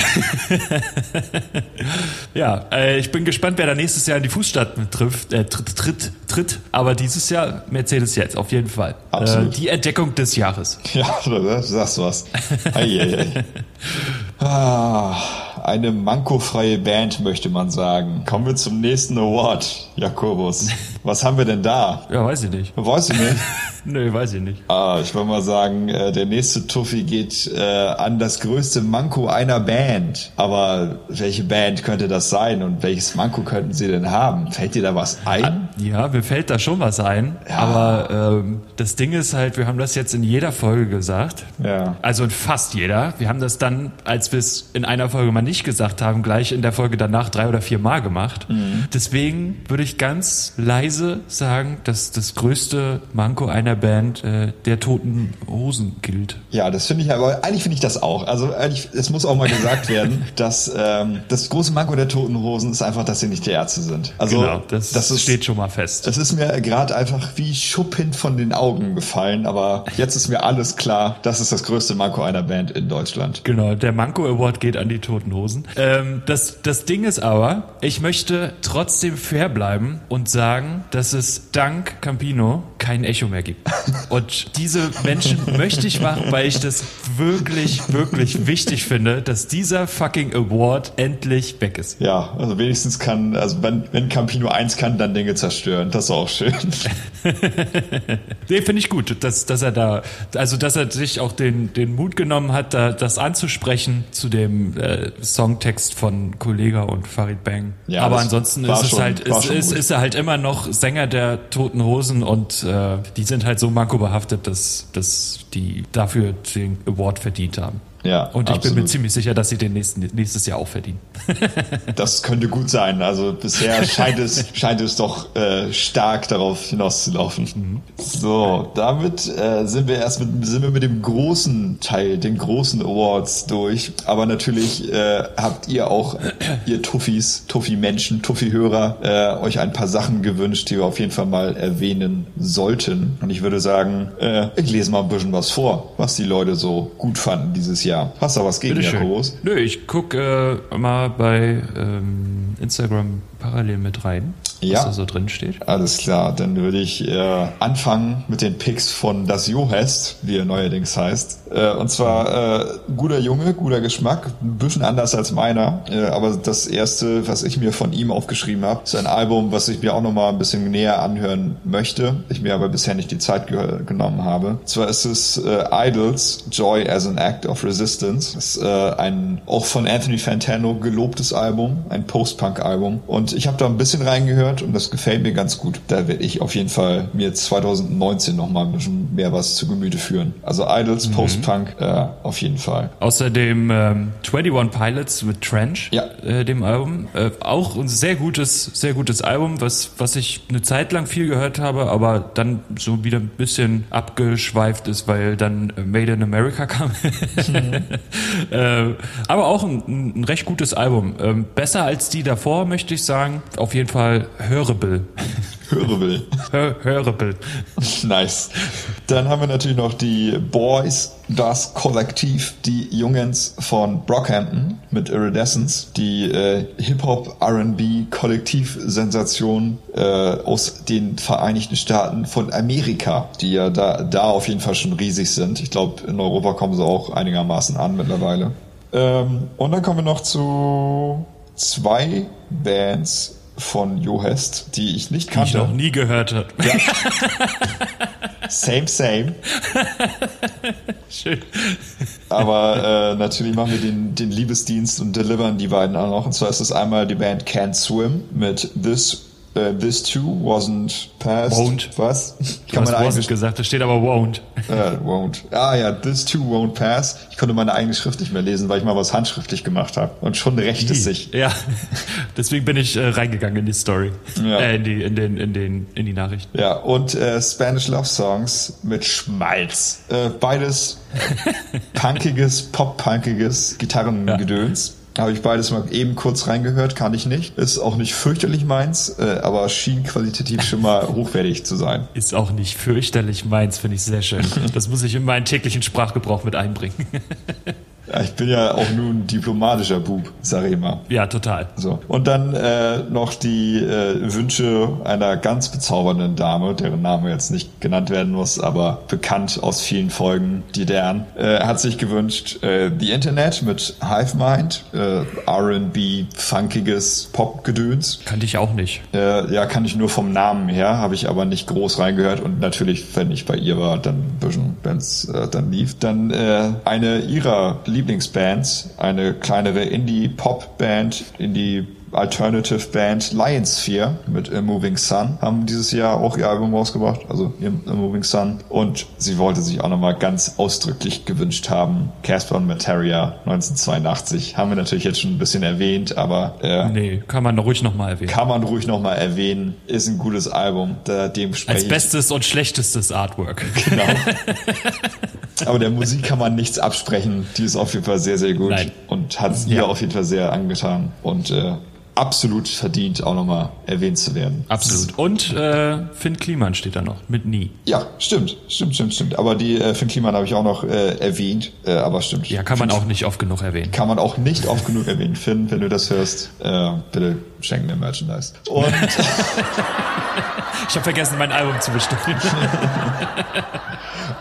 ja äh, ich bin gespannt, wer da nächstes Jahr in die Fußstapfen trifft, äh, tritt, tritt, tritt. Aber dieses Jahr Mercedes-Jens, auf jeden Fall. Absolut. Äh, die Entdeckung des Jahres. Ja, das sagst was. Eieiei. ah, eine mankofreie Band, möchte man sagen. Kommen wir zum nächsten Award, Jakobus. Was haben wir denn da? Ja, weiß ich nicht. Weiß ich nicht. Nö, weiß ich nicht. Ah, ich würde mal sagen, äh, der nächste Tuffi geht äh, an das größte Manko einer Band. Aber welche Band könnte das sein und welches Manko könnten sie denn haben? Fällt dir da was ein? Ah, ja, mir fällt da schon was ein. Ja. Aber ähm, das Ding ist halt, wir haben das jetzt in jeder Folge gesagt. Ja. Also in fast jeder. Wir haben das dann, als wir es in einer Folge mal nicht gesagt haben, gleich in der Folge danach drei oder vier Mal gemacht. Mhm. Deswegen würde ich ganz leise sagen, dass das größte Manko einer Band äh, der Toten Hosen gilt. Ja, das finde ich aber eigentlich finde ich das auch. Also eigentlich, es muss auch mal gesagt werden, dass ähm, das große Manko der Toten Hosen ist einfach, dass sie nicht die Ärzte sind. Also genau, das, das ist, steht schon mal fest. Das ist mir gerade einfach wie Schuppen von den Augen gefallen, aber jetzt ist mir alles klar, das ist das größte Manko einer Band in Deutschland. Genau, der Manko Award geht an die Toten Hosen. Ähm, das, das Ding ist aber, ich möchte trotzdem fair bleiben und sagen, dass es dank Campino kein Echo mehr gibt. Und diese Menschen möchte ich machen, weil ich das wirklich, wirklich wichtig finde, dass dieser fucking Award endlich weg ist. Ja, also wenigstens kann, also wenn, wenn Campino eins kann, dann Dinge zerstören. Das ist auch schön. nee, finde ich gut, dass, dass er da, also dass er sich auch den, den Mut genommen hat, da, das anzusprechen zu dem äh, Songtext von Kollega und Farid Bang. Ja, Aber ansonsten ist es halt, ist, ist, ist, er halt immer noch Sänger der Toten Hosen und äh, die sind halt so mankobehaftet, dass, dass die dafür den Award verdient haben. Ja, und ich absolut. bin mir ziemlich sicher, dass sie den nächsten, nächstes Jahr auch verdienen. das könnte gut sein. Also bisher scheint es, scheint es doch äh, stark darauf hinauszulaufen. Mhm. So, damit äh, sind wir erst mit, sind wir mit dem großen Teil, den großen Awards durch. Aber natürlich äh, habt ihr auch, ihr Tuffis, Tuffi-Menschen, Tuffi-Hörer, äh, euch ein paar Sachen gewünscht, die wir auf jeden Fall mal erwähnen sollten. Und ich würde sagen, äh, ich lese mal ein bisschen was vor, was die Leute so gut fanden dieses Jahr. Jahr. Hast du was gegen Jakobus? Nö, ich gucke äh, mal bei ähm, Instagram parallel mit rein, Ja. was da so drin steht. Alles klar, dann würde ich äh, anfangen mit den Picks von Das Johest, wie er neuerdings heißt. Äh, und zwar äh, guter Junge, guter Geschmack, ein bisschen anders als meiner. Äh, aber das erste, was ich mir von ihm aufgeschrieben habe, ist ein Album, was ich mir auch nochmal ein bisschen näher anhören möchte. Ich mir aber bisher nicht die Zeit ge genommen habe. Und zwar ist es äh, Idols, Joy as an Act of Resistance. Das ist äh, ein auch von Anthony Fantano gelobtes Album, ein Post-Punk-Album. Und ich habe da ein bisschen reingehört und das gefällt mir ganz gut. Da werde ich auf jeden Fall mir 2019 nochmal ein bisschen mehr was zu Gemüte führen. Also Idols, Post-Punk, äh, auf jeden Fall. Außerdem ähm, 21 Pilots mit Trench, Ja. äh, dem Album. Äh, auch ein sehr gutes, sehr gutes Album, was, was ich eine Zeit lang viel gehört habe, aber dann so wieder ein bisschen abgeschweift ist, weil dann äh, Made in America kam. äh, aber auch ein, ein recht gutes Album. Ähm, besser als die davor, möchte ich sagen. Auf jeden Fall hörable. Hörable. Hör, hörable. nice. Dann haben wir natürlich noch die Boys, das Kollektiv, die Jungens von Brockhampton mit Iridescence, die äh, Hip-Hop, R&B Kollektivsensation äh, aus den Vereinigten Staaten von Amerika, die ja da, da auf jeden Fall schon riesig sind. Ich glaube, in Europa kommen sie auch einigermaßen an mittlerweile. Ähm, und dann kommen wir noch zu zwei Bands von Johest, die ich nicht Die ich kannte. noch nie gehört habe. Same, same. Schön. Aber äh, natürlich machen wir den, den Liebesdienst und delivern die beiden auch noch. Und zwar ist es einmal die Band Can't Swim mit This äh, This Too Wasn't Passed. Won't. Was? Du hast eigene wasn't gesagt, da steht aber won't. äh, won't. Ah ja, This Too Won't Pass. Ich konnte meine eigene Schrift nicht mehr lesen, weil ich mal was handschriftlich gemacht habe. Und schon rächt es sich. Ja, deswegen bin ich äh, reingegangen in die Story. Ja. Äh, in die, in den, in den, in die Nachrichten. Ja, und äh, Spanish Love Songs mit Schmalz. Äh, beides punkiges, pop-punkiges Gitarrengedöns. Habe ich beides mal eben kurz reingehört, kann ich nicht. Ist auch nicht fürchterlich meins, äh, aber schien qualitativ schon mal hochwertig zu sein. Ist auch nicht fürchterlich meins, finde ich sehr schön. Das muss ich in meinen täglichen Sprachgebrauch mit einbringen. Ja, ich bin ja auch nur ein diplomatischer Bub, sag ich mal. ja, total. So. Und dann äh, noch die äh, Wünsche einer ganz bezaubernden Dame, deren Name jetzt nicht genannt werden muss, aber bekannt aus vielen Folgen, die deren, äh, hat sich gewünscht äh, The Internet mit Hive Mind, äh, R&B, funkiges Popgedöns. Kannte ich auch nicht. Äh, ja, kann ich nur vom Namen her, habe ich aber nicht groß reingehört und natürlich, wenn ich bei ihr war, dann ein bisschen, wenn es äh, dann lief. Dann äh, eine ihrer Lieblingsbands, eine kleinere Indie-Pop-Band, Indie Alternative Band Lionsphere mit A Moving Sun haben dieses Jahr auch ihr Album rausgebracht, also ihr A Moving Sun. Und sie wollte sich auch nochmal ganz ausdrücklich gewünscht haben. Casper und Materia 1982 haben wir natürlich jetzt schon ein bisschen erwähnt, aber äh, Nee, kann man ruhig nochmal erwähnen. kann man ruhig nochmal erwähnen. Ist ein gutes Album. Da, dem Als bestes und schlechtestes Artwork. Genau. Aber der Musik kann man nichts absprechen. Die ist auf jeden Fall sehr, sehr gut. Nein. Und hat es Ja. ihr auf jeden Fall sehr angetan. Und äh, absolut verdient, auch nochmal erwähnt zu werden. Absolut. Und äh, Finn Kliman steht da noch, mit Nie. Ja, stimmt. Stimmt, stimmt, stimmt. Aber die äh, Finn Kliman habe ich auch noch äh, erwähnt. Äh, aber stimmt. Ja, kann man auch nicht oft genug erwähnen. Kann man auch nicht oft genug erwähnen. Finn, wenn du das hörst, äh, bitte schenk mir Merchandise. Und Ich habe vergessen, mein Album zu bestellen.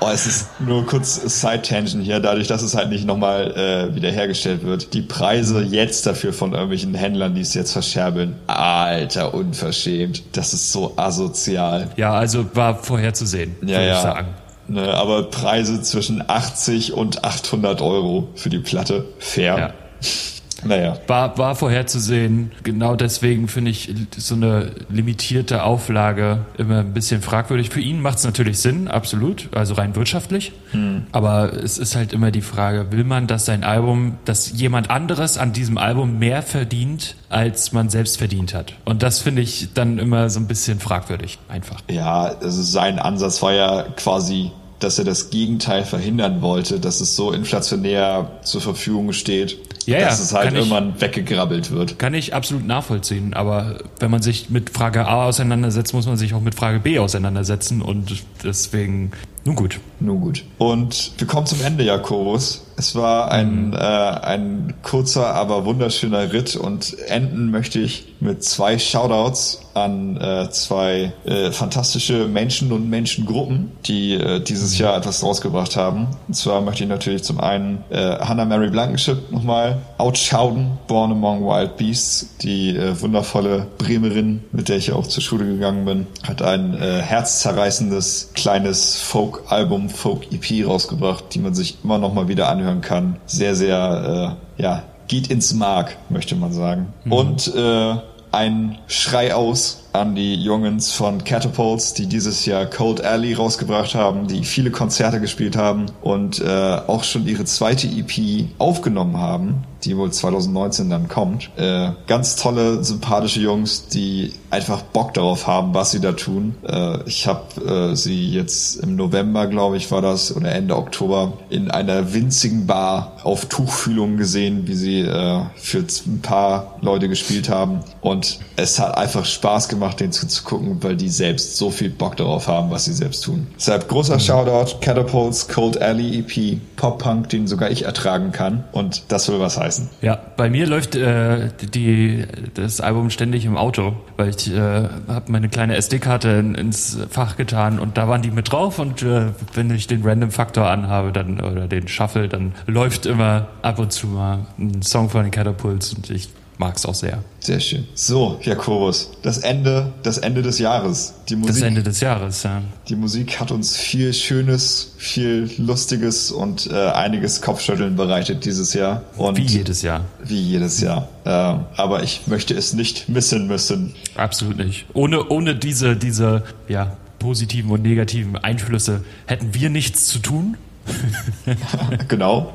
Oh, es ist nur kurz Side-Tangent hier, dadurch, dass es halt nicht nochmal äh, wiederhergestellt wird. Die Preise jetzt dafür von irgendwelchen Händlern, die es jetzt verscherbeln. Alter, unverschämt. Das ist so asozial. ja, also war vorherzusehen, Ja, würde ja. ich sagen. Ne, aber Preise zwischen 80 und 800 Euro für die Platte. Fair. Ja. Naja. War, war vorherzusehen. Genau deswegen finde ich so eine limitierte Auflage immer ein bisschen fragwürdig. Für ihn macht es natürlich Sinn, absolut, also rein wirtschaftlich. Hm. Aber es ist halt immer die Frage, will man, dass sein Album, dass jemand anderes an diesem Album mehr verdient, als man selbst verdient hat? Und das finde ich dann immer so ein bisschen fragwürdig, einfach. Ja, also sein Ansatz war ja quasi, dass er das Gegenteil verhindern wollte, dass es so inflationär zur Verfügung steht, Ja, ja, dass es halt kann ich- irgendwann weggegrabbelt wird. Kann ich absolut nachvollziehen, aber wenn man sich mit Frage A auseinandersetzt, muss man sich auch mit Frage B auseinandersetzen und deswegen, nun gut. Nun gut. Und wir kommen zum Ende, Jakobus. Es war ein, mhm. äh, ein kurzer, aber wunderschöner Ritt und enden möchte ich mit zwei Shoutouts an äh, zwei äh, fantastische Menschen und Menschengruppen, die äh, dieses Jahr etwas rausgebracht haben. Und zwar möchte ich natürlich zum einen äh, Hannah Mary Blankenship nochmal outschauden, Born Among Wild Beasts, die äh, wundervolle Bremerin, mit der ich auch zur Schule gegangen bin, hat ein äh, herzzerreißendes kleines Folk-Album, Folk-EP rausgebracht, die man sich immer noch mal wieder anhören kann. Sehr, sehr, äh, ja, geht ins Mark, möchte man sagen. Mhm. Und äh, ein Schrei aus an die Jungens von Catapults, die dieses Jahr Cold Alley rausgebracht haben, die viele Konzerte gespielt haben und äh, auch schon ihre zweite EP aufgenommen haben die wohl 2019 dann kommt. Äh, ganz tolle, sympathische Jungs, die einfach Bock darauf haben, was sie da tun. Äh, ich habe äh, sie jetzt im November, glaube ich, war das, oder Ende Oktober, in einer winzigen Bar auf Tuchfühlung gesehen, wie sie äh, für ein paar Leute gespielt haben. Und es hat einfach Spaß gemacht, denen zuzugucken, weil die selbst so viel Bock darauf haben, was sie selbst tun. Deshalb großer mhm. Shoutout, Catapults, Cold Alley EP, Pop-Punk, den sogar ich ertragen kann. Und das soll was heißen. Ja, bei mir läuft äh, die, das Album ständig im Auto, weil ich äh, habe meine kleine SD-Karte in, ins Fach getan und da waren die mit drauf und äh, wenn ich den Random-Faktor anhabe dann oder den Shuffle, dann läuft immer ab und zu mal ein Song von den Catapults und ich mag es auch sehr. Sehr schön. So, Jakobus, das Ende, das Ende des Jahres. Die Musik, das Ende des Jahres, ja. Die Musik hat uns viel Schönes, viel Lustiges und äh, einiges Kopfschütteln bereitet dieses Jahr. Und wie jedes Jahr. Wie jedes Jahr. Äh, aber ich möchte es nicht missen müssen. Absolut nicht. Ohne, ohne diese, diese, ja, positiven und negativen Einflüsse hätten wir nichts zu tun. genau.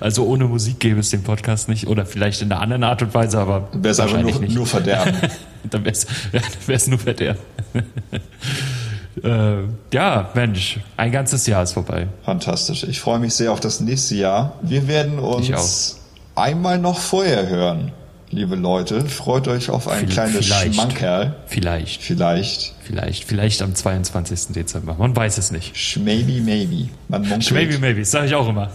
Also ohne Musik gäbe es den Podcast nicht oder vielleicht in einer anderen Art und Weise, aber wäre es einfach nur, nur Verderben. Dann wäre es nur Verderben. äh, ja, Mensch, ein ganzes Jahr ist vorbei. Fantastisch. Ich freue mich sehr auf das nächste Jahr. Wir werden uns einmal noch vorher hören liebe Leute. Freut euch auf ein kleines vielleicht. Schmankerl. Vielleicht. Vielleicht. Vielleicht. Vielleicht am 22. Dezember. Man weiß es nicht. Schmaybe, maybe. Man. Schmaybe, maybe. Das sage ich auch immer.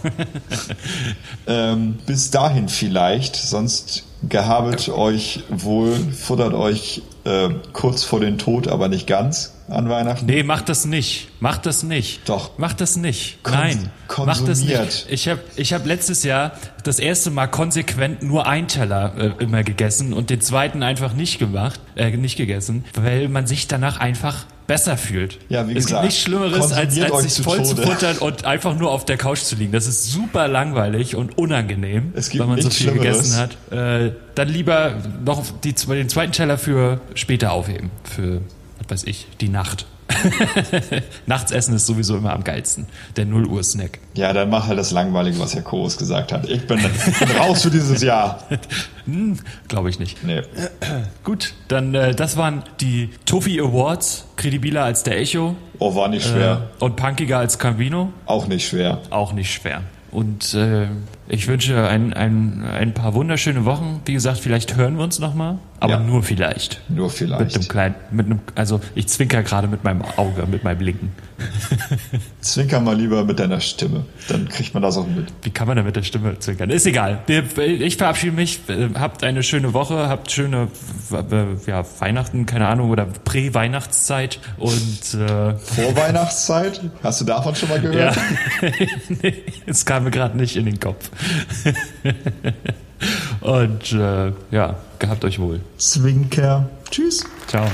ähm, bis dahin vielleicht. Sonst gehabet ja. euch wohl, futtert euch äh, kurz vor den Tod, aber nicht ganz an Weihnachten? Nee, mach das nicht. Mach das nicht. Doch. Mach das nicht. Kon Nein. Mach das nicht. Ich habe ich hab letztes Jahr das erste Mal konsequent nur einen Teller äh, immer gegessen und den zweiten einfach nicht gemacht, äh, nicht gegessen, weil man sich danach einfach besser fühlt. Ja, wie es gesagt, gibt nichts Schlimmeres, als, als sich voll zu futtern und einfach nur auf der Couch zu liegen. Das ist super langweilig und unangenehm, weil man so viel Schlimmeres. gegessen hat. Äh, dann lieber noch die, den zweiten Teller für später aufheben, für, was weiß ich, die Nacht. Nachtsessen ist sowieso immer am geilsten. Der 0 Uhr Snack. Ja, dann mach halt das Langweilige, was Herr Koos gesagt hat. Ich bin, bin raus für dieses Jahr. hm, Glaube ich nicht. Nee. Gut, dann äh, das waren die Toffee Awards. Kredibiler als der Echo. Oh, war nicht schwer. Äh, und punkiger als Cambino. Auch nicht schwer. Auch nicht schwer. Und äh, ich wünsche ein, ein, ein paar wunderschöne Wochen. Wie gesagt, vielleicht hören wir uns nochmal, aber ja. nur vielleicht. Nur vielleicht. Mit einem kleinen, mit einem, also ich zwinker gerade mit meinem Auge, mit meinem Linken. Zwinker mal lieber mit deiner Stimme, dann kriegt man das auch mit. Wie kann man denn mit der Stimme zwinkern? Ist egal. Ich verabschiede mich. Habt eine schöne Woche, habt schöne ja, Weihnachten, keine Ahnung, oder Prä-Weihnachtszeit und äh Vorweihnachtszeit? Hast du davon schon mal gehört? Ja. nee, es kam mir gerade nicht in den Kopf. und äh, ja, gehabt euch wohl. Zwinker. Tschüss. Ciao.